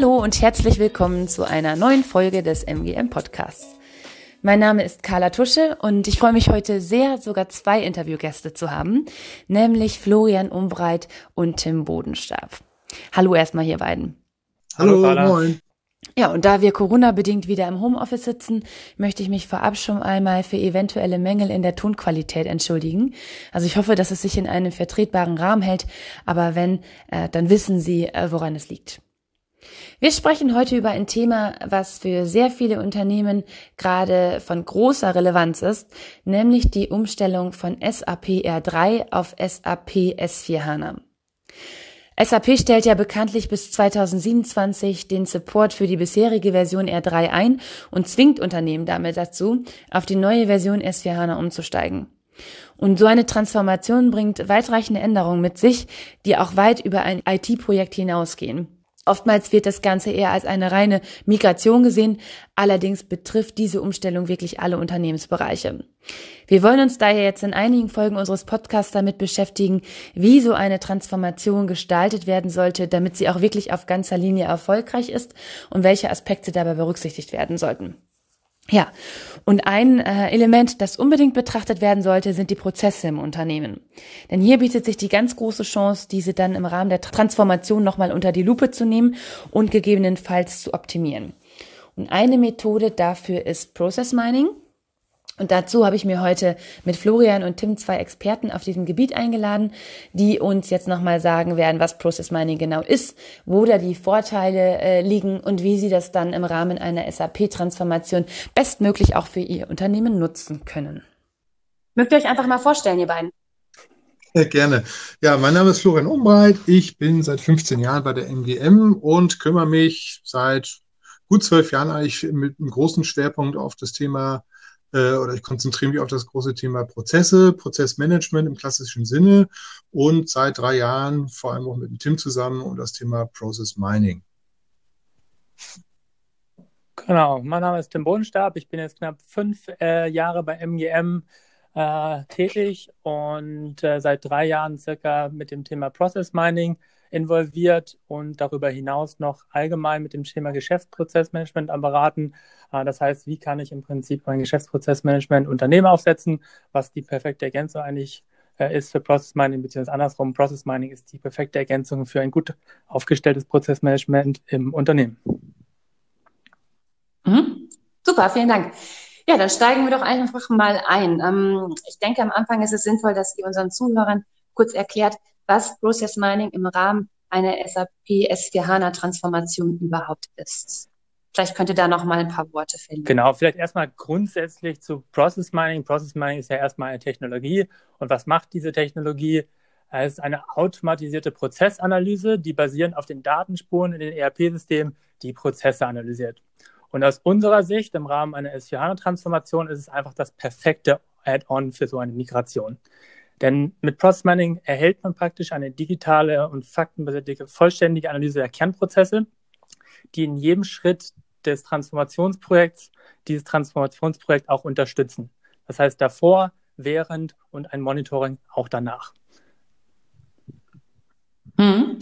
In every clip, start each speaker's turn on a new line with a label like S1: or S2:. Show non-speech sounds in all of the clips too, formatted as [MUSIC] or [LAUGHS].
S1: Hallo und herzlich willkommen zu einer neuen Folge des MGM Podcasts. Mein Name ist Carla Tusche und ich freue mich heute sehr, sogar zwei Interviewgäste zu haben, nämlich Florian Umbreit und Tim Bodenstab. Hallo erstmal hier beiden.
S2: Hallo, Hallo moin.
S1: Ja, und da wir Corona-bedingt wieder im Homeoffice sitzen, möchte ich mich vorab schon einmal für eventuelle Mängel in der Tonqualität entschuldigen. Also ich hoffe, dass es sich in einem vertretbaren Rahmen hält, aber wenn, äh, dann wissen Sie, äh, woran es liegt. Wir sprechen heute über ein Thema, was für sehr viele Unternehmen gerade von großer Relevanz ist, nämlich die Umstellung von SAP R3 auf SAP S4 HANA. SAP stellt ja bekanntlich bis 2027 den Support für die bisherige Version R3 ein und zwingt Unternehmen damit dazu, auf die neue Version S4 HANA umzusteigen. Und so eine Transformation bringt weitreichende Änderungen mit sich, die auch weit über ein IT-Projekt hinausgehen. Oftmals wird das Ganze eher als eine reine Migration gesehen. Allerdings betrifft diese Umstellung wirklich alle Unternehmensbereiche. Wir wollen uns daher jetzt in einigen Folgen unseres Podcasts damit beschäftigen, wie so eine Transformation gestaltet werden sollte, damit sie auch wirklich auf ganzer Linie erfolgreich ist und welche Aspekte dabei berücksichtigt werden sollten. Ja, und ein äh, Element, das unbedingt betrachtet werden sollte, sind die Prozesse im Unternehmen. Denn hier bietet sich die ganz große Chance, diese dann im Rahmen der Transformation nochmal unter die Lupe zu nehmen und gegebenenfalls zu optimieren. Und eine Methode dafür ist Process Mining. Und dazu habe ich mir heute mit Florian und Tim zwei Experten auf diesem Gebiet eingeladen, die uns jetzt nochmal sagen werden, was Process Mining genau ist, wo da die Vorteile äh, liegen und wie sie das dann im Rahmen einer SAP-Transformation bestmöglich auch für ihr Unternehmen nutzen können. Mögt ihr euch einfach mal vorstellen, ihr beiden?
S2: Ja, gerne. Ja, mein Name ist Florian Umbreit. Ich bin seit 15 Jahren bei der MGM und kümmere mich seit gut zwölf Jahren eigentlich mit einem großen Schwerpunkt auf das Thema äh, oder ich konzentriere mich auf das große Thema Prozesse, Prozessmanagement im klassischen Sinne und seit drei Jahren vor allem auch mit dem Tim zusammen um das Thema Process Mining.
S3: Genau, mein Name ist Tim Bodenstab. Ich bin jetzt knapp fünf äh, Jahre bei MGM äh, tätig und äh, seit drei Jahren circa mit dem Thema Process Mining involviert und darüber hinaus noch allgemein mit dem Thema Geschäftsprozessmanagement am Beraten. Äh, das heißt, wie kann ich im Prinzip mein Geschäftsprozessmanagement Unternehmen aufsetzen, was die perfekte Ergänzung eigentlich äh, ist für Process Mining, beziehungsweise andersrum, Process Mining ist die perfekte Ergänzung für ein gut aufgestelltes Prozessmanagement im Unternehmen.
S1: Mhm. Super, vielen Dank. Ja, dann steigen wir doch einfach mal ein. Ähm, ich denke, am Anfang ist es sinnvoll, dass ihr unseren Zuhörern kurz erklärt, was Process Mining im Rahmen einer SAP S4 HANA Transformation überhaupt ist. Vielleicht könnt ihr da noch mal ein paar Worte finden.
S3: Genau, vielleicht erstmal grundsätzlich zu Process Mining. Process Mining ist ja erstmal eine Technologie. Und was macht diese Technologie? Es ist eine automatisierte Prozessanalyse, die basierend auf den Datenspuren in den ERP-Systemen die Prozesse analysiert. Und aus unserer Sicht im Rahmen einer S4HANA-Transformation ist es einfach das perfekte Add-on für so eine Migration. Denn mit Process Mining erhält man praktisch eine digitale und faktenbasierte vollständige Analyse der Kernprozesse, die in jedem Schritt des Transformationsprojekts dieses Transformationsprojekt auch unterstützen. Das heißt davor, während und ein Monitoring auch danach.
S1: Hm.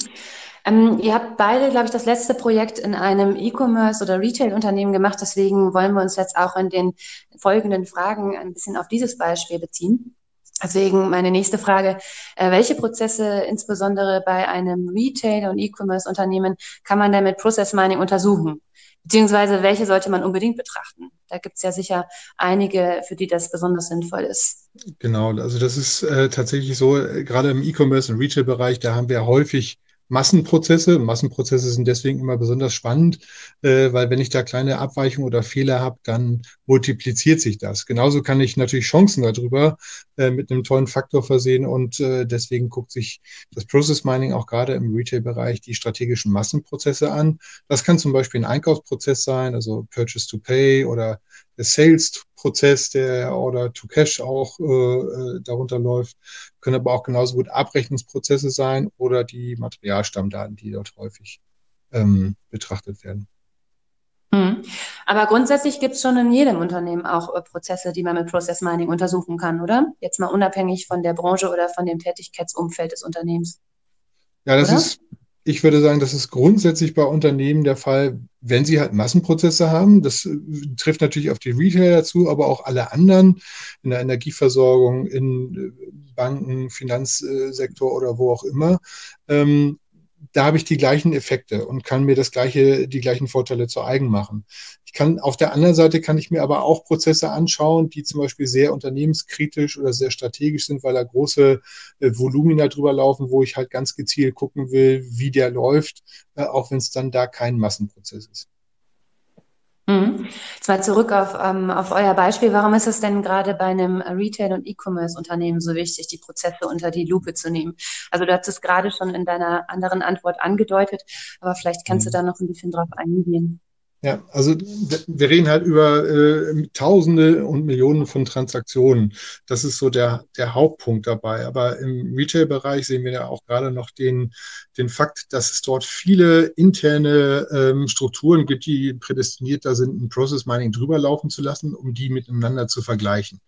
S1: Ähm, ihr habt beide, glaube ich, das letzte Projekt in einem E-Commerce oder Retail-Unternehmen gemacht. Deswegen wollen wir uns jetzt auch in den folgenden Fragen ein bisschen auf dieses Beispiel beziehen. Deswegen meine nächste Frage, äh, welche Prozesse insbesondere bei einem Retail- und E-Commerce-Unternehmen kann man denn mit Process Mining untersuchen? Beziehungsweise welche sollte man unbedingt betrachten? Da gibt es ja sicher einige, für die das besonders sinnvoll ist.
S2: Genau, also das ist äh, tatsächlich so, äh, gerade im E-Commerce und Retail-Bereich, da haben wir häufig Massenprozesse. Massenprozesse sind deswegen immer besonders spannend, äh, weil wenn ich da kleine Abweichungen oder Fehler habe, dann multipliziert sich das. Genauso kann ich natürlich Chancen darüber äh, mit einem tollen Faktor versehen und äh, deswegen guckt sich das Process Mining auch gerade im Retail-Bereich die strategischen Massenprozesse an. Das kann zum Beispiel ein Einkaufsprozess sein, also Purchase to Pay oder der Sales-Prozess, der Order to Cash auch äh, äh, darunter läuft, können aber auch genauso gut Abrechnungsprozesse sein oder die Materialstammdaten, die dort häufig ähm, betrachtet werden.
S1: Hm. Aber grundsätzlich gibt es schon in jedem Unternehmen auch äh, Prozesse, die man mit Process Mining untersuchen kann, oder? Jetzt mal unabhängig von der Branche oder von dem Tätigkeitsumfeld des Unternehmens.
S2: Ja, das oder? ist ich würde sagen, das ist grundsätzlich bei Unternehmen der Fall, wenn sie halt Massenprozesse haben. Das äh, trifft natürlich auf die Retailer zu, aber auch alle anderen in der Energieversorgung, in äh, Banken, Finanzsektor oder wo auch immer. Ähm, da habe ich die gleichen Effekte und kann mir das gleiche, die gleichen Vorteile zu eigen machen. Ich kann, auf der anderen Seite kann ich mir aber auch Prozesse anschauen, die zum Beispiel sehr unternehmenskritisch oder sehr strategisch sind, weil da große äh, Volumina drüber laufen, wo ich halt ganz gezielt gucken will, wie der läuft, äh, auch wenn es dann da kein Massenprozess ist.
S1: Mhm. Jetzt mal zurück auf, ähm, auf euer Beispiel. Warum ist es denn gerade bei einem Retail- und E-Commerce-Unternehmen so wichtig, die Prozesse unter die Lupe zu nehmen? Also du hast es gerade schon in deiner anderen Antwort angedeutet, aber vielleicht kannst mhm. du da noch ein bisschen drauf eingehen.
S2: Ja, also wir reden halt über äh, Tausende und Millionen von Transaktionen. Das ist so der, der Hauptpunkt dabei. Aber im Retail-Bereich sehen wir ja auch gerade noch den, den Fakt, dass es dort viele interne ähm, Strukturen gibt, die prädestiniert da sind, ein Process Mining drüber laufen zu lassen, um die miteinander zu vergleichen.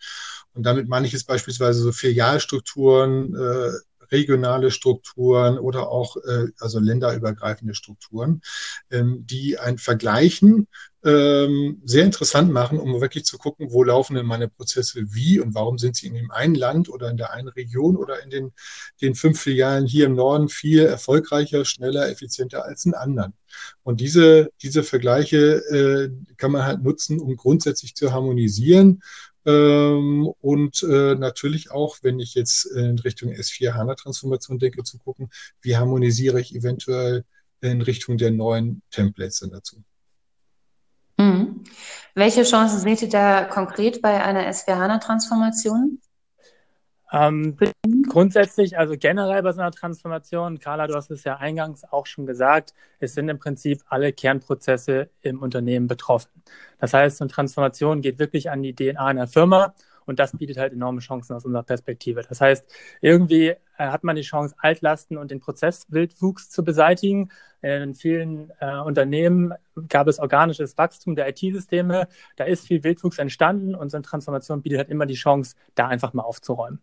S2: Und damit meine ich jetzt beispielsweise so Filialstrukturen, äh, regionale Strukturen oder auch äh, also länderübergreifende Strukturen, ähm, die ein Vergleichen ähm, sehr interessant machen, um wirklich zu gucken, wo laufen denn meine Prozesse wie und warum sind sie in dem einen Land oder in der einen Region oder in den, den fünf Filialen hier im Norden viel erfolgreicher, schneller, effizienter als in anderen. Und diese, diese Vergleiche äh, kann man halt nutzen, um grundsätzlich zu harmonisieren ähm, und äh, natürlich auch, wenn ich jetzt in Richtung S4 HANA-Transformation denke, zu gucken, wie harmonisiere ich eventuell in Richtung der neuen Templates dann dazu.
S1: Mhm. Welche Chancen seht ihr da konkret bei einer S4 HANA-Transformation?
S3: Ähm, grundsätzlich, also generell bei so einer Transformation, Carla, du hast es ja eingangs auch schon gesagt, es sind im Prinzip alle Kernprozesse im Unternehmen betroffen. Das heißt, so eine Transformation geht wirklich an die DNA einer Firma und das bietet halt enorme Chancen aus unserer Perspektive. Das heißt, irgendwie äh, hat man die Chance, Altlasten und den Prozesswildwuchs zu beseitigen. In vielen äh, Unternehmen gab es organisches Wachstum der IT-Systeme. Da ist viel Wildwuchs entstanden und so eine Transformation bietet halt immer die Chance, da einfach mal aufzuräumen.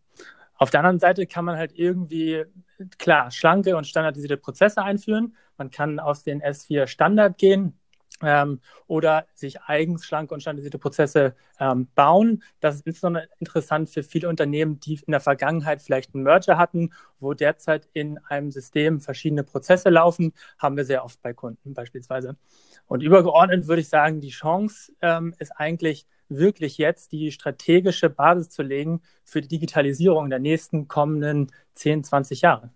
S3: Auf der anderen Seite kann man halt irgendwie, klar, schlanke und standardisierte Prozesse einführen. Man kann aus den S4 Standard gehen, ähm, oder sich eigens schlanke und standardisierte Prozesse ähm, bauen. Das ist insbesondere interessant für viele Unternehmen, die in der Vergangenheit vielleicht einen Merger hatten, wo derzeit in einem System verschiedene Prozesse laufen, haben wir sehr oft bei Kunden beispielsweise. Und übergeordnet würde ich sagen, die Chance ähm, ist eigentlich wirklich jetzt die strategische Basis zu legen für die Digitalisierung der nächsten kommenden 10, 20 Jahre.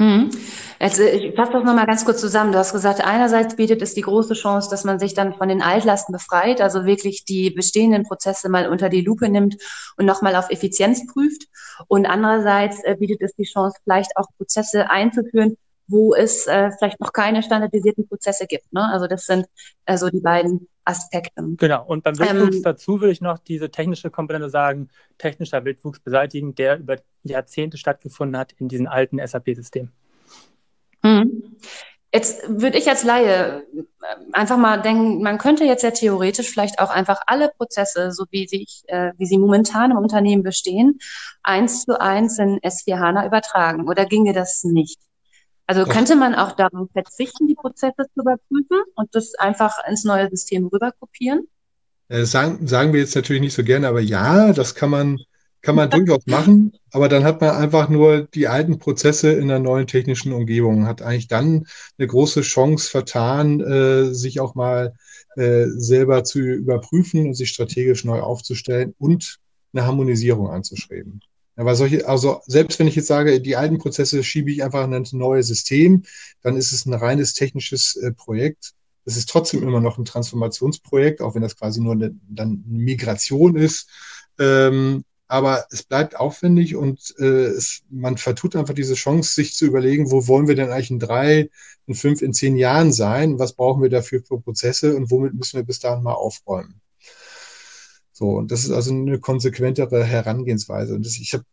S1: Mhm. Also ich fasse das nochmal ganz kurz zusammen. Du hast gesagt, einerseits bietet es die große Chance, dass man sich dann von den Altlasten befreit, also wirklich die bestehenden Prozesse mal unter die Lupe nimmt und nochmal auf Effizienz prüft. Und andererseits äh, bietet es die Chance, vielleicht auch Prozesse einzuführen, wo es äh, vielleicht noch keine standardisierten Prozesse gibt. Ne? Also das sind also die beiden Aspekte.
S3: Genau, und beim Wildwuchs ähm, dazu will ich noch diese technische Komponente sagen, technischer Wildwuchs beseitigen, der über Jahrzehnte stattgefunden hat in diesen alten SAP-Systemen.
S1: Mhm. Jetzt würde ich als Laie äh, einfach mal denken, man könnte jetzt ja theoretisch vielleicht auch einfach alle Prozesse, so wie, sich, äh, wie sie momentan im Unternehmen bestehen, eins zu eins in S4 HANA übertragen. Oder ginge das nicht? Also könnte man auch darauf verzichten, die Prozesse zu überprüfen und das einfach ins neue System rüber kopieren?
S2: Äh, sagen, sagen wir jetzt natürlich nicht so gerne, aber ja, das kann man kann man durchaus machen, aber dann hat man einfach nur die alten Prozesse in einer neuen technischen Umgebung, hat eigentlich dann eine große Chance vertan, äh, sich auch mal äh, selber zu überprüfen und sich strategisch neu aufzustellen und eine Harmonisierung anzustreben. Aber solche, also selbst wenn ich jetzt sage, die alten Prozesse schiebe ich einfach in ein neues System, dann ist es ein reines technisches äh, Projekt. Es ist trotzdem immer noch ein Transformationsprojekt, auch wenn das quasi nur eine, dann Migration ist. Ähm, aber es bleibt aufwendig und äh, es, man vertut einfach diese Chance, sich zu überlegen, wo wollen wir denn eigentlich in drei, in fünf, in zehn Jahren sein? Was brauchen wir dafür für Prozesse und womit müssen wir bis dahin mal aufräumen? So, und das ist also eine konsequentere Herangehensweise. Und das, ich habe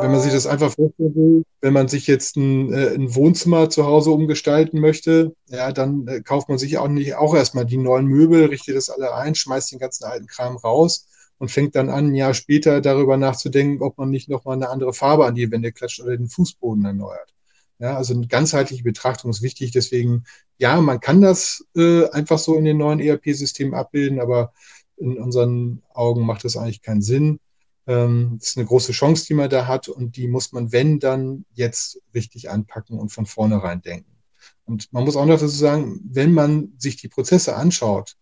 S2: wenn man sich das einfach vorstellen will, wenn man sich jetzt ein, äh, ein Wohnzimmer zu Hause umgestalten möchte, ja, dann äh, kauft man sich auch nicht auch erstmal die neuen Möbel, richtet das alle ein, schmeißt den ganzen alten Kram raus und fängt dann an, ein Jahr später darüber nachzudenken, ob man nicht nochmal eine andere Farbe an die Wände klatscht oder den Fußboden erneuert. Ja, also eine ganzheitliche Betrachtung ist wichtig. Deswegen, ja, man kann das äh, einfach so in den neuen ERP-Systemen abbilden, aber in unseren Augen macht das eigentlich keinen Sinn. Ähm, das ist eine große Chance, die man da hat und die muss man, wenn, dann jetzt richtig anpacken und von vornherein denken. Und man muss auch noch dazu sagen, wenn man sich die Prozesse anschaut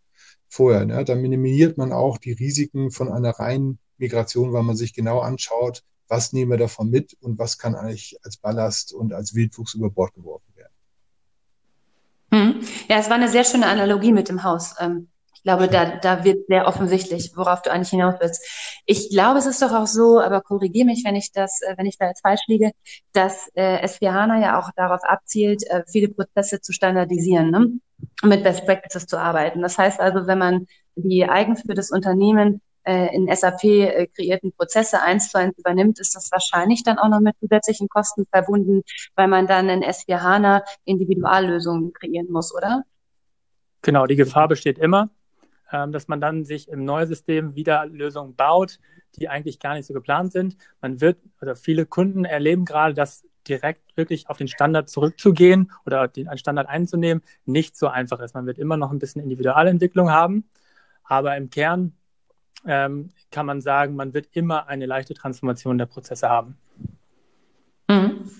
S2: vorher, ne, dann minimiert man auch die Risiken von einer reinen Migration, weil man sich genau anschaut, was nehmen wir davon mit und was kann eigentlich als Ballast und als Wildwuchs über Bord geworfen werden.
S1: Hm. Ja, es war eine sehr schöne Analogie mit dem Haus. Ähm, ich glaube, da, da wird sehr offensichtlich, worauf du eigentlich hinaus willst. Ich glaube, es ist doch auch so, aber korrigiere mich, wenn ich das, äh, wenn ich da jetzt falsch liege, dass äh, S4 HANA ja auch darauf abzielt, äh, viele Prozesse zu standardisieren, ne? Mit Best Practices zu arbeiten. Das heißt also, wenn man die eigens für das Unternehmen äh, in SAP äh, kreierten Prozesse eins zu eins übernimmt, ist das wahrscheinlich dann auch noch mit zusätzlichen Kosten verbunden, weil man dann in S4 HANA Individuallösungen kreieren muss, oder?
S3: Genau, die Gefahr besteht immer. Ähm, dass man dann sich im neuen System wieder Lösungen baut, die eigentlich gar nicht so geplant sind. Man wird, oder viele Kunden erleben gerade, dass direkt wirklich auf den Standard zurückzugehen oder den, einen Standard einzunehmen, nicht so einfach ist. Man wird immer noch ein bisschen Individualentwicklung haben, aber im Kern ähm, kann man sagen, man wird immer eine leichte Transformation der Prozesse haben.
S1: Mhm.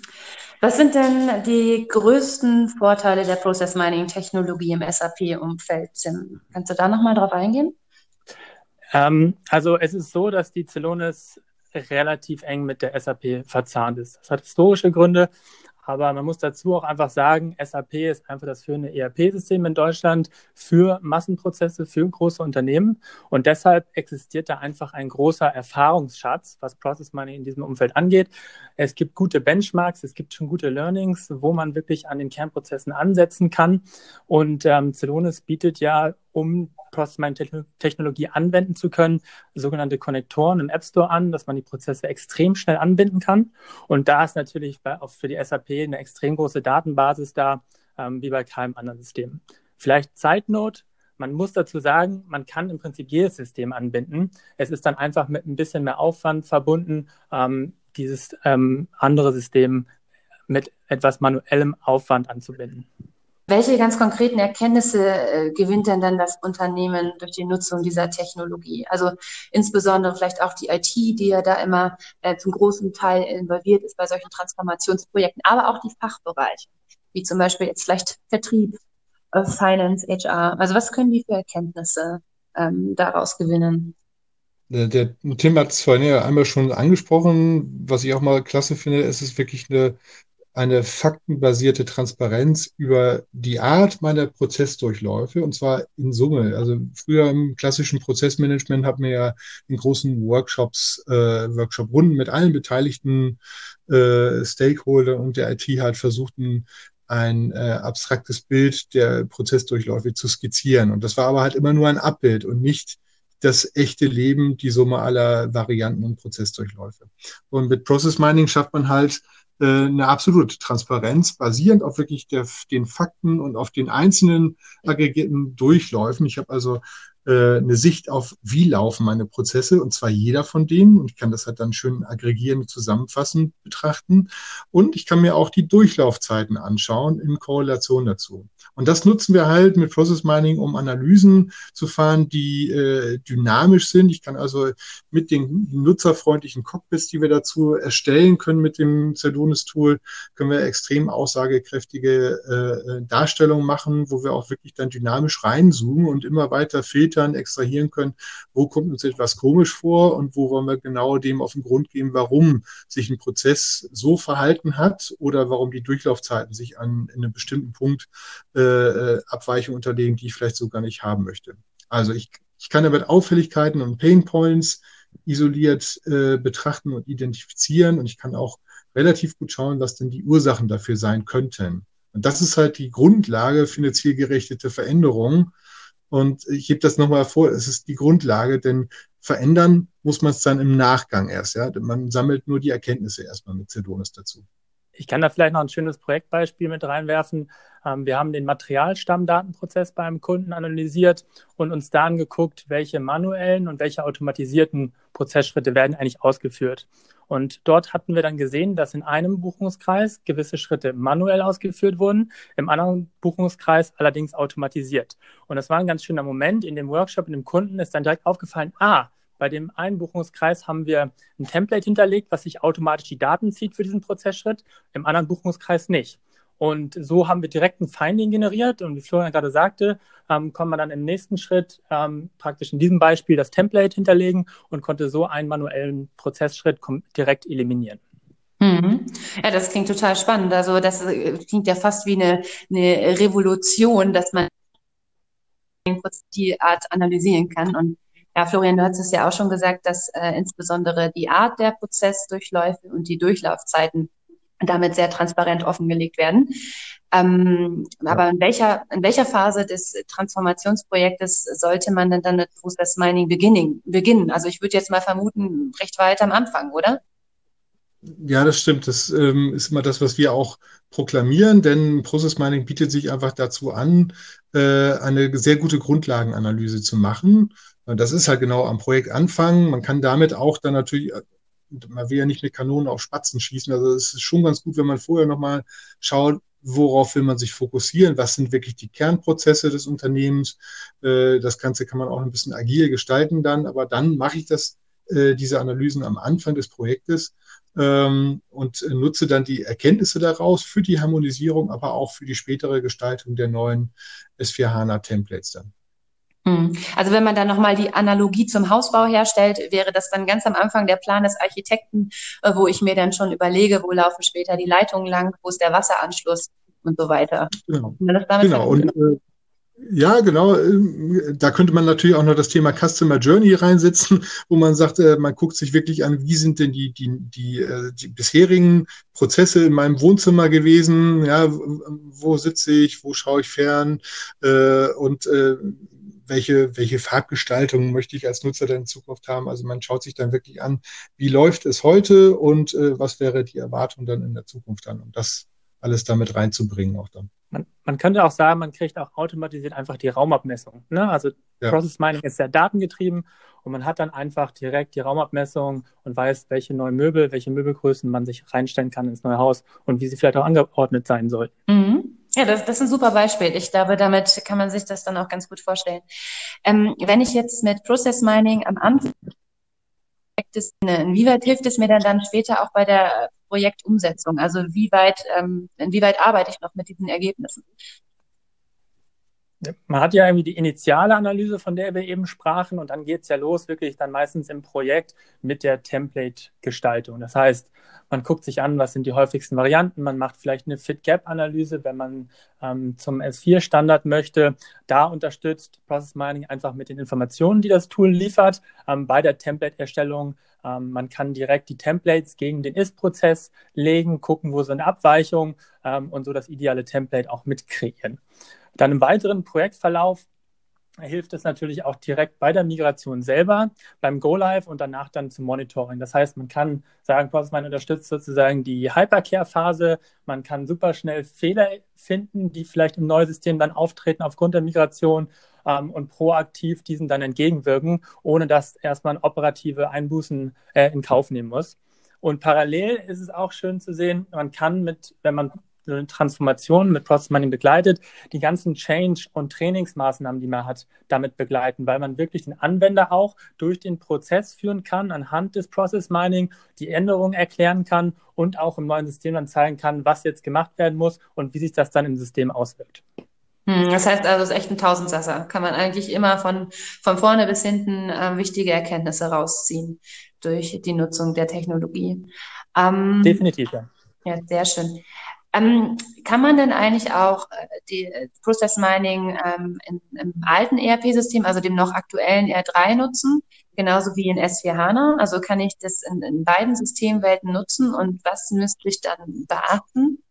S1: Was sind denn die größten Vorteile der Process Mining Technologie im SAP-Umfeld, Tim? Kannst du da nochmal drauf eingehen?
S3: Ähm, also es ist so, dass die Celonis relativ eng mit der SAP verzahnt ist. Das hat historische Gründe, aber man muss dazu auch einfach sagen, SAP ist einfach das führende ERP-System in Deutschland für Massenprozesse, für große Unternehmen. Und deshalb existiert da einfach ein großer Erfahrungsschatz, was Process Money in diesem Umfeld angeht. Es gibt gute Benchmarks, es gibt schon gute Learnings, wo man wirklich an den Kernprozessen ansetzen kann. Und ähm, Celonis bietet ja um Process-Mining-Technologie anwenden zu können, sogenannte Konnektoren im App Store an, dass man die Prozesse extrem schnell anbinden kann. Und da ist natürlich bei, auch für die SAP eine extrem große Datenbasis da, ähm, wie bei keinem anderen System. Vielleicht Zeitnot. Man muss dazu sagen, man kann im Prinzip jedes System anbinden. Es ist dann einfach mit ein bisschen mehr Aufwand verbunden, ähm, dieses ähm, andere System mit etwas manuellem Aufwand anzubinden.
S1: Welche ganz konkreten Erkenntnisse äh, gewinnt denn dann das Unternehmen durch die Nutzung dieser Technologie? Also insbesondere vielleicht auch die IT, die ja da immer äh, zum großen Teil involviert ist bei solchen Transformationsprojekten, aber auch die Fachbereiche, wie zum Beispiel jetzt vielleicht Vertrieb, äh, Finance, HR. Also was können die für Erkenntnisse ähm, daraus gewinnen?
S2: Der, der Tim hat es vorhin ja einmal schon angesprochen. Was ich auch mal klasse finde, ist es wirklich eine eine faktenbasierte Transparenz über die Art meiner Prozessdurchläufe und zwar in Summe. Also früher im klassischen Prozessmanagement hat man ja in großen Workshops, äh, Workshop-Runden mit allen beteiligten äh, Stakeholdern und der IT halt versucht, ein, ein äh, abstraktes Bild der Prozessdurchläufe zu skizzieren. Und das war aber halt immer nur ein Abbild und nicht das echte Leben, die Summe aller Varianten und Prozessdurchläufe. Und mit Process Mining schafft man halt eine absolute Transparenz, basierend auf wirklich der, den Fakten und auf den einzelnen aggregierten Durchläufen. Ich habe also äh, eine Sicht auf, wie laufen meine Prozesse, und zwar jeder von denen. Und ich kann das halt dann schön aggregieren, zusammenfassend betrachten. Und ich kann mir auch die Durchlaufzeiten anschauen in Korrelation dazu. Und das nutzen wir halt mit Process Mining, um Analysen zu fahren, die äh, dynamisch sind. Ich kann also mit den nutzerfreundlichen Cockpits, die wir dazu erstellen können mit dem Celonis-Tool, können wir extrem aussagekräftige äh, Darstellungen machen, wo wir auch wirklich dann dynamisch reinzoomen und immer weiter filtern, extrahieren können, wo kommt uns etwas komisch vor und wo wollen wir genau dem auf den Grund gehen, warum sich ein Prozess so verhalten hat oder warum die Durchlaufzeiten sich an in einem bestimmten Punkt äh, äh, Abweichungen unterlegen, die ich vielleicht so gar nicht haben möchte. Also ich, ich kann damit Auffälligkeiten und Pain Points isoliert äh, betrachten und identifizieren und ich kann auch relativ gut schauen, was denn die Ursachen dafür sein könnten. Und das ist halt die Grundlage für eine zielgerechtete Veränderung. Und ich gebe das nochmal vor, es ist die Grundlage, denn verändern muss man es dann im Nachgang erst. Ja? Man sammelt nur die Erkenntnisse erstmal mit Cedonis dazu.
S3: Ich kann da vielleicht noch ein schönes Projektbeispiel mit reinwerfen. Ähm, wir haben den Materialstammdatenprozess beim Kunden analysiert und uns da angeguckt, welche manuellen und welche automatisierten Prozessschritte werden eigentlich ausgeführt. Und dort hatten wir dann gesehen, dass in einem Buchungskreis gewisse Schritte manuell ausgeführt wurden, im anderen Buchungskreis allerdings automatisiert. Und das war ein ganz schöner Moment. In dem Workshop in dem Kunden ist dann direkt aufgefallen, ah, bei dem einen Buchungskreis haben wir ein Template hinterlegt, was sich automatisch die Daten zieht für diesen Prozessschritt, im anderen Buchungskreis nicht. Und so haben wir direkt ein Finding generiert. Und wie Florian gerade sagte, ähm, kann man dann im nächsten Schritt ähm, praktisch in diesem Beispiel das Template hinterlegen und konnte so einen manuellen Prozessschritt direkt eliminieren.
S1: Mhm. Ja, das klingt total spannend. Also das äh, klingt ja fast wie eine, eine Revolution, dass man die Art analysieren kann. Und ja, Florian, du hast es ja auch schon gesagt, dass äh, insbesondere die Art der Prozessdurchläufe und die Durchlaufzeiten damit sehr transparent offengelegt werden. Ähm, ja. Aber in welcher, in welcher Phase des Transformationsprojektes sollte man denn dann mit Process Mining beginnen? beginnen? Also ich würde jetzt mal vermuten, recht weit am Anfang, oder?
S2: Ja, das stimmt. Das ähm, ist immer das, was wir auch proklamieren, denn Process Mining bietet sich einfach dazu an, äh, eine sehr gute Grundlagenanalyse zu machen das ist halt genau am Projekt anfangen. Man kann damit auch dann natürlich, man will ja nicht mit Kanonen auf Spatzen schießen. Also es ist schon ganz gut, wenn man vorher nochmal schaut, worauf will man sich fokussieren, was sind wirklich die Kernprozesse des Unternehmens. Äh, das Ganze kann man auch ein bisschen agil gestalten dann, aber dann mache ich das, äh, diese Analysen am Anfang des Projektes ähm, und nutze dann die Erkenntnisse daraus für die Harmonisierung, aber auch für die spätere Gestaltung der neuen S4 HANA Templates dann.
S1: Hm. Also wenn man dann nochmal die Analogie zum Hausbau herstellt, wäre das dann ganz am Anfang der Plan des Architekten, äh, wo ich mir dann schon überlege, wo laufen später die Leitungen lang, wo ist der Wasseranschluss und so weiter.
S2: Genau. genau. Und, äh, ja, genau. Äh, da könnte man natürlich auch noch das Thema Customer Journey reinsetzen, [LAUGHS] wo man sagt, äh, man guckt sich wirklich an, wie sind denn die, die, die, die bisherigen Prozesse in meinem Wohnzimmer gewesen, ja, wo sitze ich, wo schaue ich fern und welche, welche Farbgestaltung möchte ich als Nutzer denn in Zukunft haben. Also man schaut sich dann wirklich an, wie läuft es heute und äh, was wäre die Erwartung dann in der Zukunft dann, um das alles damit reinzubringen auch dann.
S3: Man, man könnte auch sagen, man kriegt auch automatisiert einfach die Raumabmessung. Ne? Also ja. Process Mining ist sehr datengetrieben und man hat dann einfach direkt die Raumabmessung und weiß, welche neuen Möbel, welche Möbelgrößen man sich reinstellen kann ins neue Haus und wie sie vielleicht auch angeordnet sein sollten. Mhm.
S1: Ja, das, das ist ein super Beispiel. Ich glaube, damit kann man sich das dann auch ganz gut vorstellen. Ähm, wenn ich jetzt mit Process Mining am Anfang inwieweit hilft es mir dann, dann später auch bei der Projektumsetzung? Also wie weit, ähm, inwieweit arbeite ich noch mit diesen Ergebnissen?
S3: Man hat ja irgendwie die initiale Analyse, von der wir eben sprachen, und dann geht es ja los, wirklich dann meistens im Projekt mit der Template-Gestaltung. Das heißt, man guckt sich an, was sind die häufigsten Varianten, man macht vielleicht eine Fit-Gap-Analyse, wenn man ähm, zum S4-Standard möchte. Da unterstützt Process Mining einfach mit den Informationen, die das Tool liefert, ähm, bei der Template-Erstellung. Ähm, man kann direkt die Templates gegen den Ist-Prozess legen, gucken, wo sind Abweichungen ähm, und so das ideale Template auch mitkreieren. Dann im weiteren Projektverlauf hilft es natürlich auch direkt bei der Migration selber, beim Go-Live und danach dann zum Monitoring. Das heißt, man kann sagen, Postman unterstützt sozusagen die Hypercare-Phase. Man kann super schnell Fehler finden, die vielleicht im neuen System dann auftreten aufgrund der Migration ähm, und proaktiv diesen dann entgegenwirken, ohne dass erstmal operative Einbußen äh, in Kauf nehmen muss. Und parallel ist es auch schön zu sehen, man kann mit, wenn man Transformation mit Process Mining begleitet, die ganzen Change- und Trainingsmaßnahmen, die man hat, damit begleiten, weil man wirklich den Anwender auch durch den Prozess führen kann, anhand des Process Mining die Änderungen erklären kann und auch im neuen System dann zeigen kann, was jetzt gemacht werden muss und wie sich das dann im System auswirkt.
S1: Hm, das heißt also, es ist echt ein Tausendsasser. Kann man eigentlich immer von, von vorne bis hinten äh, wichtige Erkenntnisse rausziehen durch die Nutzung der Technologie.
S3: Ähm, Definitiv, ja.
S1: Ja, sehr schön. Ähm, kann man denn eigentlich auch äh, die äh, Process Mining ähm, in, im alten ERP-System, also dem noch aktuellen R3 nutzen, genauso wie in S4 HANA? Also kann ich das in, in beiden Systemwelten nutzen und was müsste ich dann beachten,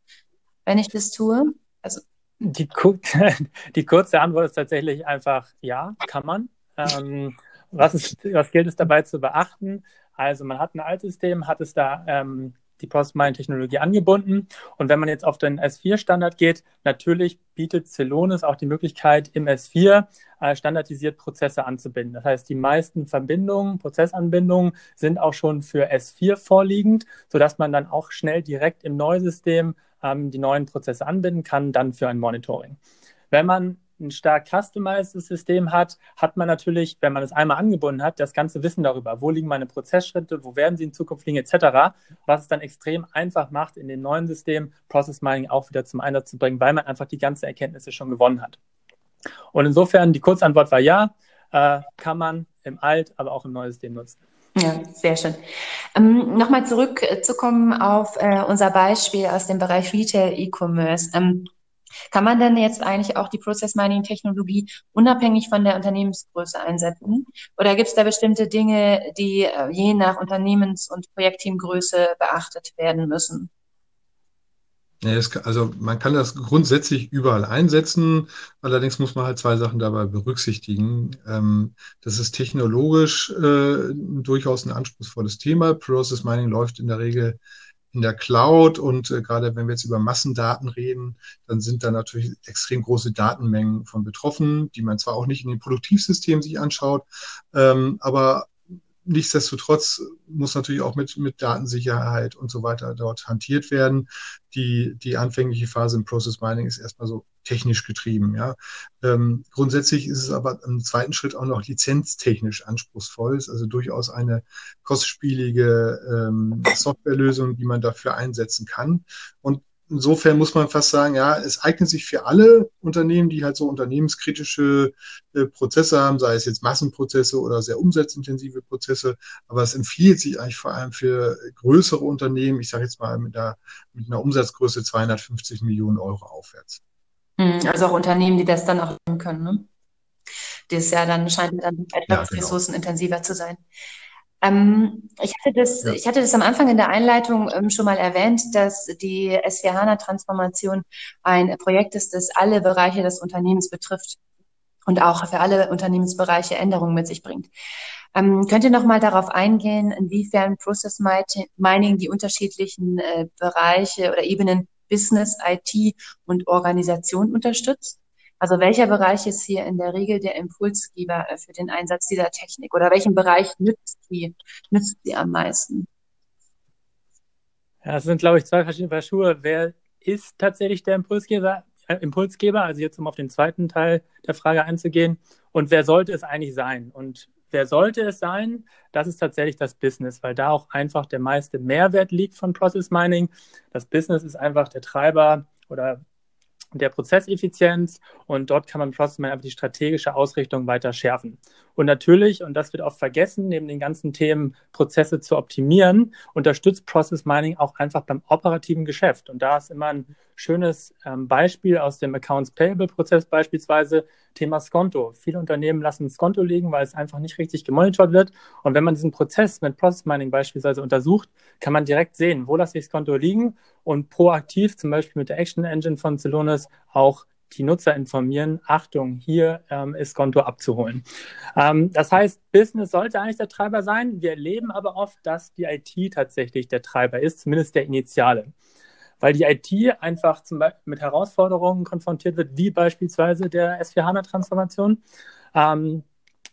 S1: wenn ich das tue?
S3: Also die, [LAUGHS] die kurze Antwort ist tatsächlich einfach ja, kann man. Ähm, was, ist, was gilt es dabei zu beachten? Also man hat ein Altsystem, hat es da ähm, die Process Mining Technologie angebunden. Und wenn man jetzt auf den S4-Standard geht, natürlich bietet Celonis auch die Möglichkeit, im S4 äh, standardisiert Prozesse anzubinden. Das heißt, die meisten Verbindungen, Prozessanbindungen sind auch schon für S4 vorliegend, sodass man dann auch schnell direkt im Neusystem ähm, die neuen Prozesse anbinden kann, dann für ein Monitoring. Wenn man ein stark customized System hat, hat man natürlich, wenn man es einmal angebunden hat, das ganze Wissen darüber, wo liegen meine Prozessschritte, wo werden sie in Zukunft liegen, etc., was es dann extrem einfach macht, in dem neuen System Process Mining auch wieder zum Einsatz zu bringen, weil man einfach die ganzen Erkenntnisse schon gewonnen hat. Und insofern, die Kurzantwort war ja, äh, kann man im Alt, aber auch im neuen System nutzen.
S1: Ja, sehr schön. Ähm, Nochmal zurückzukommen auf äh, unser Beispiel aus dem Bereich Retail E-Commerce. Ähm, kann man denn jetzt eigentlich auch die Process Mining Technologie unabhängig von der Unternehmensgröße einsetzen? Oder gibt es da bestimmte Dinge, die äh, je nach Unternehmens- und Projektteamgröße beachtet werden müssen?
S2: Also man kann das grundsätzlich überall einsetzen. Allerdings muss man halt zwei Sachen dabei berücksichtigen. Ähm, das ist technologisch äh, durchaus ein anspruchsvolles Thema. Process Mining läuft in der Regel in der Cloud und äh, gerade wenn wir jetzt über Massendaten reden, dann sind da natürlich extrem große Datenmengen von betroffen, die man zwar auch nicht in den Produktivsystemen sich anschaut, ähm, aber nichtsdestotrotz muss natürlich auch mit, mit Datensicherheit und so weiter dort hantiert werden. Die, die anfängliche Phase im Process Mining ist erstmal so technisch getrieben. Ja. Ähm, grundsätzlich ist es aber im zweiten Schritt auch noch lizenztechnisch anspruchsvoll. Ist also durchaus eine kostspielige ähm, Softwarelösung, die man dafür einsetzen kann. Und insofern muss man fast sagen, ja, es eignet sich für alle Unternehmen, die halt so unternehmenskritische äh, Prozesse haben, sei es jetzt Massenprozesse oder sehr umsatzintensive Prozesse. Aber es empfiehlt sich eigentlich vor allem für größere Unternehmen, ich sage jetzt mal mit einer, mit einer Umsatzgröße 250 Millionen Euro aufwärts.
S1: Hm, also auch Unternehmen, die das dann auch können, ne? Das ja dann scheint dann etwas ja, genau. ressourcenintensiver zu sein. Ähm, ich, hatte das, ja. ich hatte das am Anfang in der Einleitung ähm, schon mal erwähnt, dass die S4HANA-Transformation ein Projekt ist, das alle Bereiche des Unternehmens betrifft und auch für alle Unternehmensbereiche Änderungen mit sich bringt. Ähm, könnt ihr noch mal darauf eingehen, inwiefern Process Mining die unterschiedlichen äh, Bereiche oder Ebenen Business, IT und Organisation unterstützt? Also welcher Bereich ist hier in der Regel der Impulsgeber äh, für den Einsatz dieser Technik oder welchen Bereich nützt sie, nützt sie am meisten?
S3: Ja, es sind, glaube ich, zwei verschiedene Paar Schuhe. Wer ist tatsächlich der Impulsgeber? Äh, Impulsgeber, also jetzt um auf den zweiten Teil der Frage einzugehen. Und wer sollte es eigentlich sein? Und wer sollte es sein? Das ist tatsächlich das Business, weil da auch einfach der meiste Mehrwert liegt von Process Mining. Das Business ist einfach der Treiber oder der Prozesseffizienz und dort kann man Process einfach die strategische Ausrichtung weiter schärfen. Und natürlich, und das wird oft vergessen, neben den ganzen Themen Prozesse zu optimieren, unterstützt Process Mining auch einfach beim operativen Geschäft. Und da ist immer ein schönes ähm, Beispiel aus dem Accounts Payable Prozess beispielsweise Thema Skonto. Viele Unternehmen lassen Skonto liegen, weil es einfach nicht richtig gemonitort wird. Und wenn man diesen Prozess mit Process Mining beispielsweise untersucht, kann man direkt sehen, wo lasse ich Skonto liegen und proaktiv, zum Beispiel mit der Action Engine von Celonis, auch die Nutzer informieren, Achtung, hier ähm, ist Konto abzuholen. Ähm, das heißt, Business sollte eigentlich der Treiber sein. Wir erleben aber oft, dass die IT tatsächlich der Treiber ist, zumindest der Initiale weil die IT einfach zum Beispiel mit Herausforderungen konfrontiert wird, wie beispielsweise der S4HANA-Transformation. Ähm,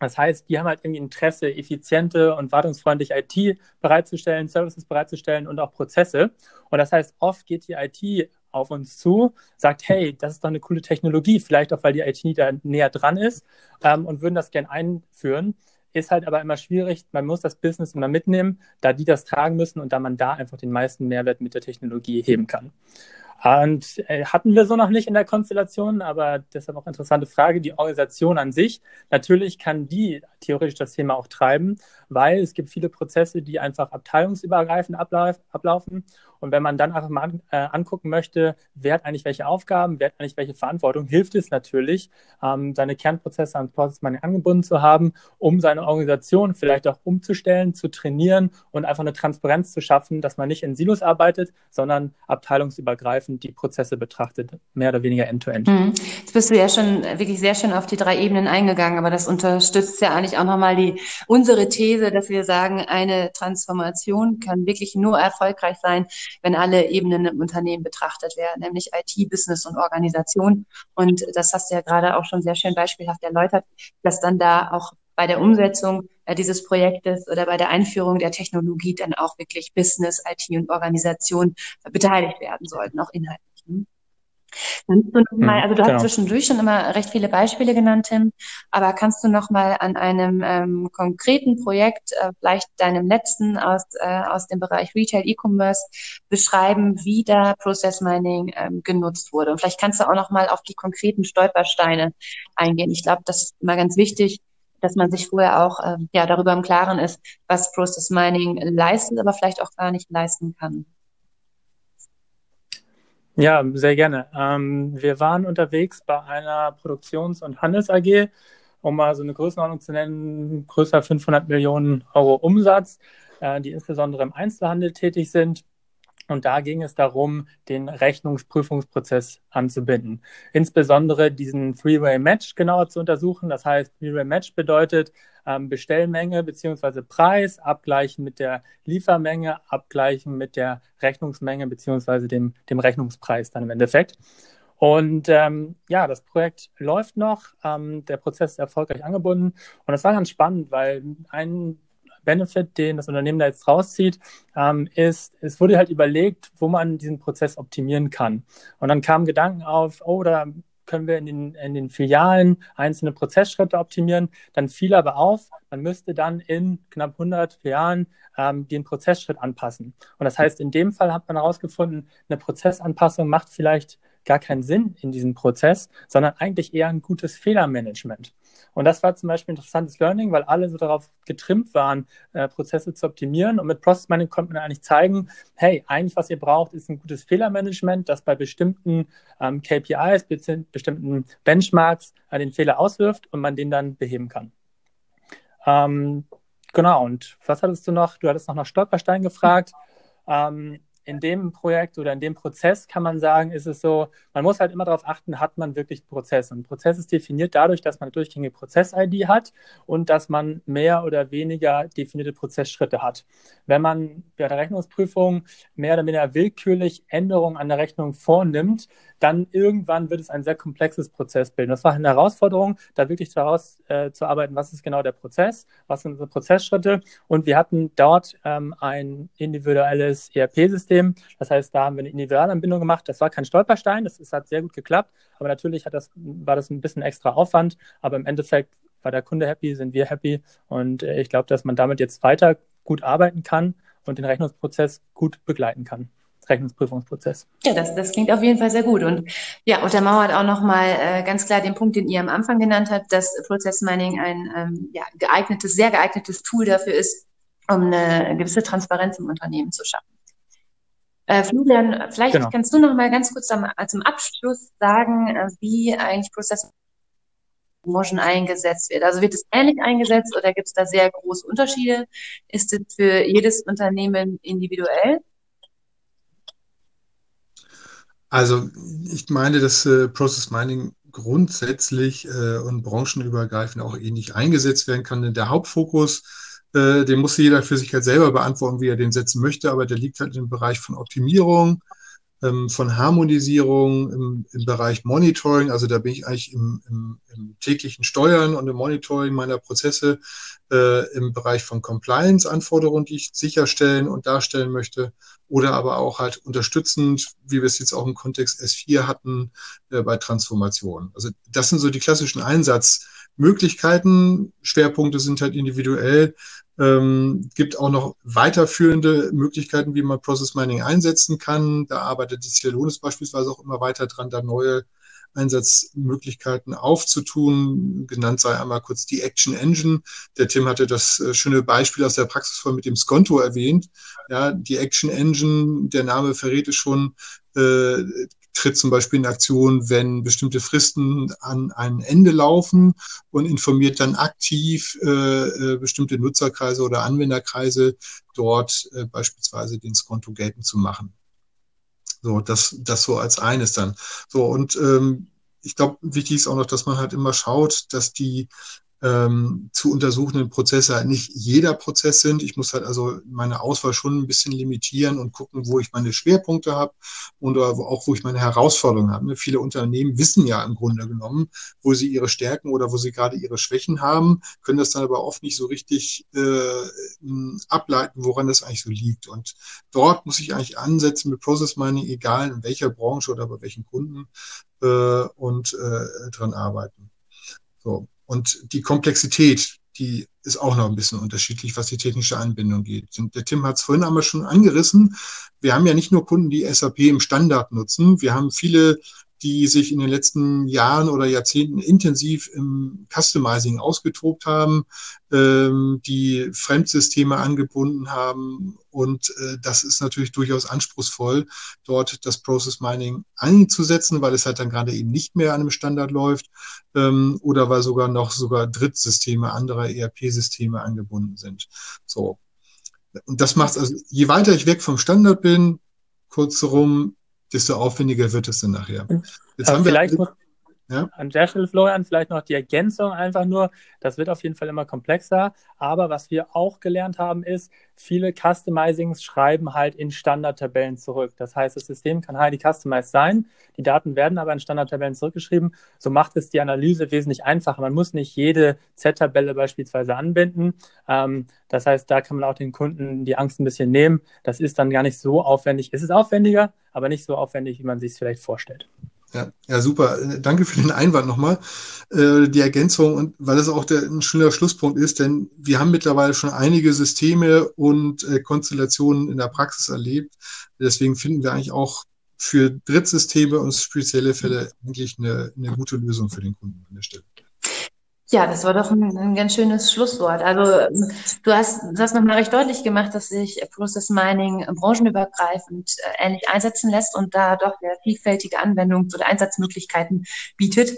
S3: das heißt, die haben halt irgendwie Interesse, effiziente und wartungsfreundliche IT bereitzustellen, Services bereitzustellen und auch Prozesse. Und das heißt, oft geht die IT auf uns zu, sagt, hey, das ist doch eine coole Technologie, vielleicht auch, weil die IT da näher dran ist ähm, und würden das gern einführen. Ist halt aber immer schwierig. Man muss das Business immer mitnehmen, da die das tragen müssen und da man da einfach den meisten Mehrwert mit der Technologie heben kann. Und äh, hatten wir so noch nicht in der Konstellation, aber deshalb auch interessante Frage, die Organisation an sich. Natürlich kann die theoretisch das Thema auch treiben, weil es gibt viele Prozesse, die einfach abteilungsübergreifend ablauf, ablaufen. Und wenn man dann einfach mal an, äh, angucken möchte, wer hat eigentlich welche Aufgaben, wer hat eigentlich welche Verantwortung, hilft es natürlich, ähm, seine Kernprozesse an Process Mining angebunden zu haben, um seine Organisation vielleicht auch umzustellen, zu trainieren und einfach eine Transparenz zu schaffen, dass man nicht in Silos arbeitet, sondern abteilungsübergreifend übergreifend die Prozesse betrachtet, mehr oder weniger end-to-end.
S1: -end. Mhm. Jetzt bist du ja schon wirklich sehr schön auf die drei Ebenen eingegangen, aber das unterstützt ja eigentlich auch nochmal die, unsere These, dass wir sagen, eine Transformation kann wirklich nur erfolgreich sein, wenn alle Ebenen im Unternehmen betrachtet werden, nämlich IT, Business und Organisation. Und das hast du ja gerade auch schon sehr schön beispielhaft erläutert, dass dann da auch bei der Umsetzung äh, dieses Projektes oder bei der Einführung der Technologie dann auch wirklich Business, IT und Organisation beteiligt werden sollten, auch inhaltlich. Kannst du noch mal, hm, also du genau. hast zwischendurch schon immer recht viele Beispiele genannt, Tim, aber kannst du noch mal an einem ähm, konkreten Projekt, äh, vielleicht deinem letzten aus, äh, aus dem Bereich Retail E-Commerce, beschreiben, wie da Process Mining ähm, genutzt wurde? Und vielleicht kannst du auch noch mal auf die konkreten Stolpersteine eingehen. Ich glaube, das ist immer ganz wichtig, dass man sich vorher auch äh, ja, darüber im Klaren ist, was Process Mining leistet, aber vielleicht auch gar nicht leisten kann.
S3: Ja, sehr gerne. Ähm, wir waren unterwegs bei einer Produktions- und Handels AG, um mal so eine Größenordnung zu nennen, größer 500 Millionen Euro Umsatz, äh, die insbesondere im Einzelhandel tätig sind. Und da ging es darum, den Rechnungsprüfungsprozess anzubinden. Insbesondere diesen Three-Way-Match genauer zu untersuchen. Das heißt, Three-Way-Match bedeutet ähm, Bestellmenge beziehungsweise Preis abgleichen mit der Liefermenge, abgleichen mit der Rechnungsmenge beziehungsweise dem, dem Rechnungspreis dann im Endeffekt. Und ähm, ja, das Projekt läuft noch, ähm, der Prozess ist erfolgreich angebunden und das war ganz spannend, weil ein Benefit, den das Unternehmen da jetzt rauszieht, ähm, ist, es wurde halt überlegt, wo man diesen Prozess optimieren kann. Und dann kamen Gedanken auf, oh, da können wir in den, in den Filialen einzelne Prozessschritte optimieren. Dann fiel aber auf, man müsste dann in knapp 100 Filialen ähm, den Prozessschritt anpassen. Und das heißt, in dem Fall hat man herausgefunden, eine Prozessanpassung macht vielleicht gar keinen Sinn in diesem Prozess, sondern eigentlich eher ein gutes Fehlermanagement. Und das war zum Beispiel ein interessantes Learning, weil alle so darauf getrimmt waren, äh, Prozesse zu optimieren. Und mit Process Mining konnte man eigentlich zeigen, hey, eigentlich was ihr braucht, ist ein gutes Fehlermanagement, das bei bestimmten ähm, KPIs, bestimmten Benchmarks äh, den Fehler auswirft und man den dann beheben kann. Ähm, genau, und was hattest du noch? Du hattest noch nach Stolperstein gefragt. Ähm, in dem Projekt oder in dem Prozess kann man sagen, ist es so, man muss halt immer darauf achten, hat man wirklich einen Prozess. Und ein Prozess ist definiert dadurch, dass man eine durchgängige Prozess-ID hat und dass man mehr oder weniger definierte Prozessschritte hat. Wenn man bei der Rechnungsprüfung mehr oder weniger willkürlich Änderungen an der Rechnung vornimmt, dann irgendwann wird es ein sehr komplexes Prozessbild. Das war eine Herausforderung, da wirklich daraus äh, zu arbeiten, was ist genau der Prozess, was sind unsere Prozessschritte. Und wir hatten dort ähm, ein individuelles ERP-System. Das heißt, da haben wir eine Individualanbindung gemacht. Das war kein Stolperstein, das, das hat sehr gut geklappt. Aber natürlich hat das, war das ein bisschen extra Aufwand. Aber im Endeffekt war der Kunde happy, sind wir happy. Und äh, ich glaube, dass man damit jetzt weiter gut arbeiten kann und den Rechnungsprozess gut begleiten kann. Rechnungsprüfungsprozess.
S1: Ja, das, das klingt auf jeden Fall sehr gut. Und ja, untermauert auch nochmal äh, ganz klar den Punkt, den ihr am Anfang genannt habt, dass Prozessmining ein ähm, ja, geeignetes, sehr geeignetes Tool dafür ist, um eine gewisse Transparenz im Unternehmen zu schaffen. Äh, Florian, vielleicht genau. kannst du noch mal ganz kurz am, zum Abschluss sagen, äh, wie eigentlich Prozess Motion eingesetzt wird. Also wird es ähnlich eingesetzt oder gibt es da sehr große Unterschiede? Ist es für jedes Unternehmen individuell?
S2: Also ich meine, dass äh, Process Mining grundsätzlich äh, und branchenübergreifend auch ähnlich eingesetzt werden kann. Denn der Hauptfokus, äh, den muss jeder für sich halt selber beantworten, wie er den setzen möchte, aber der liegt halt im Bereich von Optimierung, ähm, von Harmonisierung im, im, Bereich Monitoring. Also da bin ich eigentlich im, im, im täglichen Steuern und im Monitoring meiner Prozesse äh, im Bereich von Compliance-Anforderungen, die ich sicherstellen und darstellen möchte. Oder aber auch halt unterstützend, wie wir es jetzt auch im Kontext S4 hatten, äh, bei Transformation. Also das sind so die klassischen Einsatzmöglichkeiten. Schwerpunkte sind halt individuell ähm, gibt auch noch weiterführende Möglichkeiten, wie man Process Mining einsetzen kann. Da arbeitet die Celonis beispielsweise auch immer weiter dran, da neue Einsatzmöglichkeiten aufzutun. Genannt sei einmal kurz die Action Engine. Der Tim hatte das äh, schöne Beispiel aus der Praxis von mit dem Skonto erwähnt. Ja, die Action Engine, der Name verrät es schon, äh, tritt zum Beispiel in Aktion, wenn bestimmte Fristen an ein Ende laufen und informiert dann aktiv äh, äh, bestimmte Nutzerkreise oder Anwenderkreise, dort äh, beispielsweise den Skonto geltend zu machen. So, das, das so als eines dann. So, und ähm, ich glaube, wichtig ist auch noch, dass man halt immer schaut, dass die ähm, zu untersuchenden Prozesse halt nicht jeder Prozess sind. Ich muss halt also meine Auswahl schon ein bisschen limitieren und gucken, wo ich meine Schwerpunkte habe und auch wo ich meine Herausforderungen habe. Ne, viele Unternehmen wissen ja im Grunde genommen, wo sie ihre Stärken oder wo sie gerade ihre Schwächen haben, können das dann aber oft nicht so richtig äh, ableiten, woran das eigentlich so liegt. Und dort muss ich eigentlich ansetzen mit Process Mining, egal in welcher Branche oder bei welchen Kunden äh, und äh, dran arbeiten. So. Und die Komplexität, die ist auch noch ein bisschen unterschiedlich, was die technische Anbindung geht. Der Tim hat es vorhin einmal schon angerissen. Wir haben ja nicht nur Kunden, die SAP im Standard nutzen. Wir haben viele die sich in den letzten Jahren oder Jahrzehnten intensiv im Customizing ausgetobt haben, ähm, die Fremdsysteme angebunden haben. Und äh, das ist natürlich durchaus anspruchsvoll, dort das Process Mining einzusetzen, weil es halt dann gerade eben nicht mehr an einem Standard läuft ähm, oder weil sogar noch sogar Drittsysteme anderer ERP-Systeme angebunden sind. So. Und das macht also, je weiter ich weg vom Standard bin, kurzum, desto aufwendiger wird es dann nachher.
S3: Jetzt haben vielleicht wir, muss, ja? an der Stelle, Florian, vielleicht noch die Ergänzung einfach nur. Das wird auf jeden Fall immer komplexer. Aber was wir auch gelernt haben, ist, viele Customizings schreiben halt in Standardtabellen zurück. Das heißt, das System kann highly customized sein. Die Daten werden aber in Standardtabellen zurückgeschrieben. So macht es die Analyse wesentlich einfacher. Man muss nicht jede Z-Tabelle beispielsweise anbinden. Ähm, das heißt, da kann man auch den Kunden die Angst ein bisschen nehmen. Das ist dann gar nicht so aufwendig. Es ist aufwendiger, aber nicht so aufwendig, wie man sich es vielleicht vorstellt.
S2: Ja, ja, super. Danke für den Einwand nochmal, äh, die Ergänzung und weil es auch der, ein schöner Schlusspunkt ist, denn wir haben mittlerweile schon einige Systeme und äh, Konstellationen in der Praxis erlebt. Deswegen finden wir eigentlich auch für Drittsysteme und spezielle Fälle eigentlich eine, eine gute Lösung für den Kunden an der Stelle.
S1: Ja, das war doch ein, ein ganz schönes Schlusswort. Also du hast, du hast nochmal recht deutlich gemacht, dass sich Process Mining branchenübergreifend äh, ähnlich einsetzen lässt und da doch sehr vielfältige Anwendungs- oder Einsatzmöglichkeiten bietet.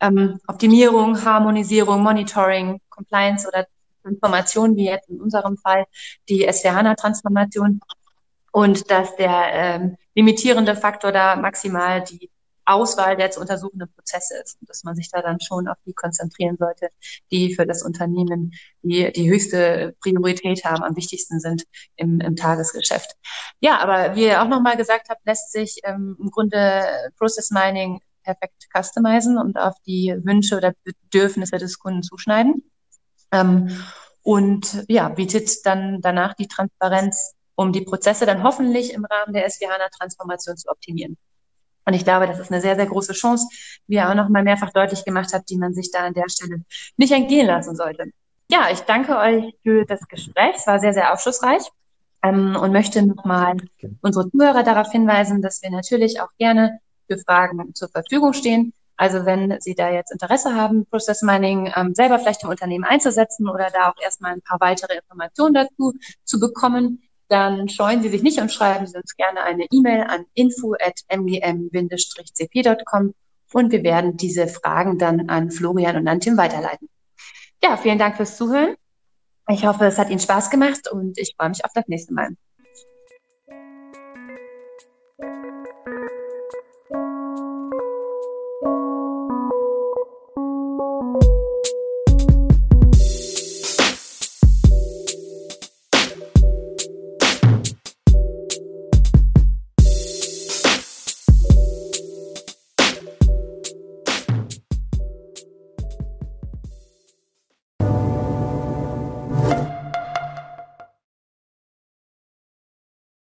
S1: Ähm, Optimierung, Harmonisierung, Monitoring, Compliance oder Information, wie jetzt in unserem Fall die SVH-Transformation und dass der ähm, limitierende Faktor da maximal die Auswahl der zu untersuchenden Prozesse ist und dass man sich da dann schon auf die konzentrieren sollte, die für das Unternehmen die, die höchste Priorität haben, am wichtigsten sind im, im Tagesgeschäft. Ja, aber wie ihr auch nochmal gesagt habt, lässt sich ähm, im Grunde Process Mining perfekt customizen und auf die Wünsche oder Bedürfnisse des Kunden zuschneiden. Ähm, und ja, bietet dann danach die Transparenz, um die Prozesse dann hoffentlich im Rahmen der SVH-Transformation zu optimieren. Und ich glaube, das ist eine sehr, sehr große Chance, wie er auch noch mal mehrfach deutlich gemacht hat, die man sich da an der Stelle nicht entgehen lassen sollte. Ja, ich danke euch für das Gespräch. Es war sehr, sehr aufschlussreich ähm, und möchte nochmal unsere Zuhörer darauf hinweisen, dass wir natürlich auch gerne für Fragen zur Verfügung stehen. Also wenn Sie da jetzt Interesse haben, Process Mining ähm, selber vielleicht im Unternehmen einzusetzen oder da auch erstmal ein paar weitere Informationen dazu zu bekommen, dann scheuen Sie sich nicht und schreiben Sie uns gerne eine E-Mail an info.mgm-cp.com und wir werden diese Fragen dann an Florian und an Tim weiterleiten. Ja, vielen Dank fürs Zuhören. Ich hoffe, es hat Ihnen Spaß gemacht und ich freue mich auf das nächste Mal.